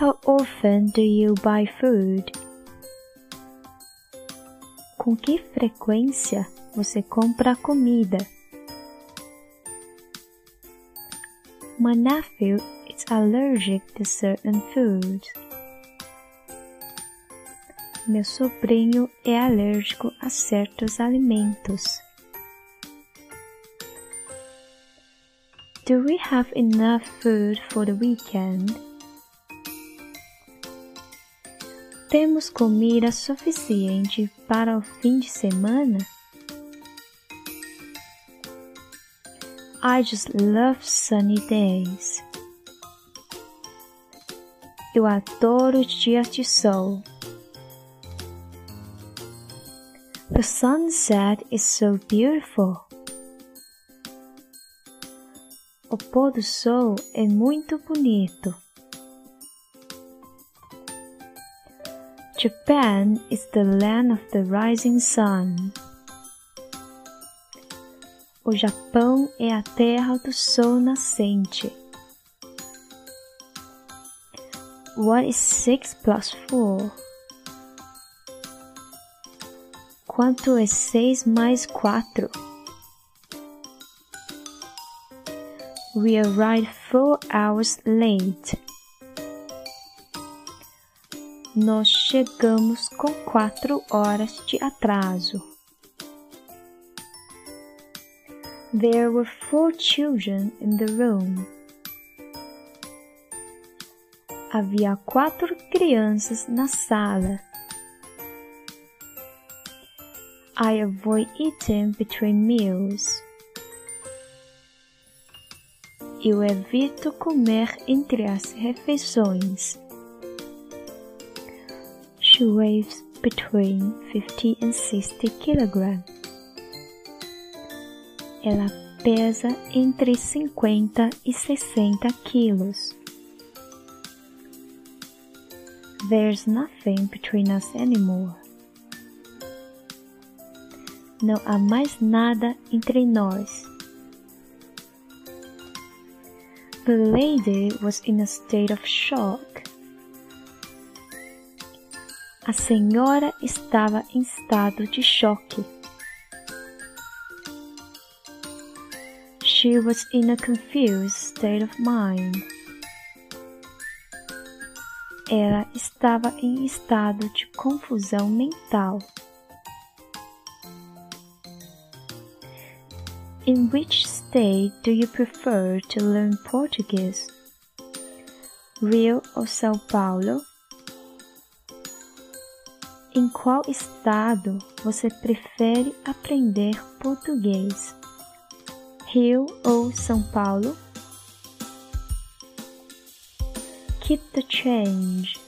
How often do you buy food? Com que frequência você compra comida? My nephew is allergic to certain foods. Meu sobrinho é alérgico a certos alimentos. Do we have enough food for the weekend? Temos comida suficiente para o fim de semana? I just love sunny days. Eu adoro dias de sol. The sunset is so beautiful. O pôr do sol é muito bonito. Japan is the land of the rising sun. O Japão é a terra do sol nascente. What is six plus four? Quanto é seis mais quatro? We arrived four hours late. Nós chegamos com quatro horas de atraso. There were four children in the room. Havia quatro crianças na sala. I avoid eating between meals. Eu evito comer entre as refeições. She between 50 and 60 kilograms. Ela pesa entre 50 e 60 quilos. There's nothing between us anymore. Não há mais nada entre nós. The lady was in a state of shock. A senhora estava em estado de choque. She was in a confused state of mind. Ela estava em estado de confusão mental. In which state do you prefer to learn Portuguese? Rio ou São Paulo? Em qual estado você prefere aprender português? Rio ou São Paulo? Keep the change.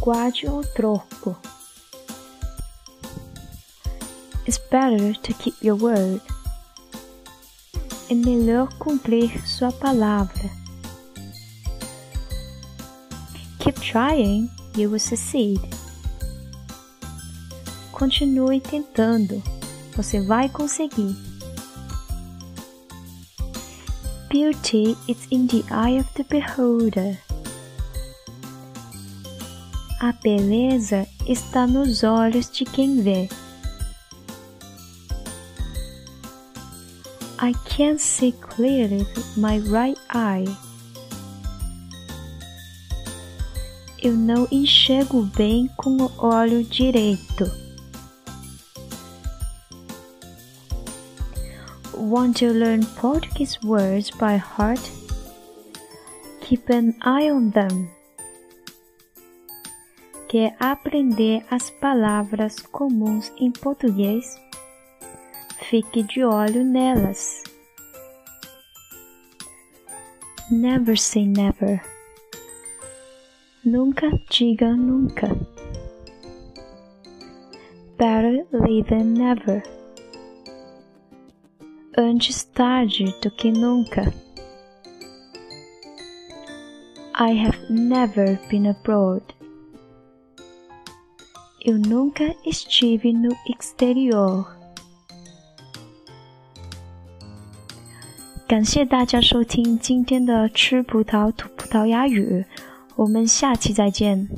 Guarde o troco. It's better to keep your word. É melhor cumprir sua palavra. Keep trying, you will succeed. Continue tentando, você vai conseguir. Beauty is in the eye of the beholder. A beleza está nos olhos de quem vê. I can't see clearly with my right eye. Eu não enxergo bem com o olho direito. Want to learn Portuguese words by heart? Keep an eye on them. Quer aprender as palavras comuns em português? Fique de olho nelas. Never say never. Nunca diga nunca. Better late than never. Antes tarde do que nunca. I have never been abroad. Eu nunca estive no exterior. 感谢大家收听今天的吃葡萄吐葡 葡萄牙语。 我们下期再见。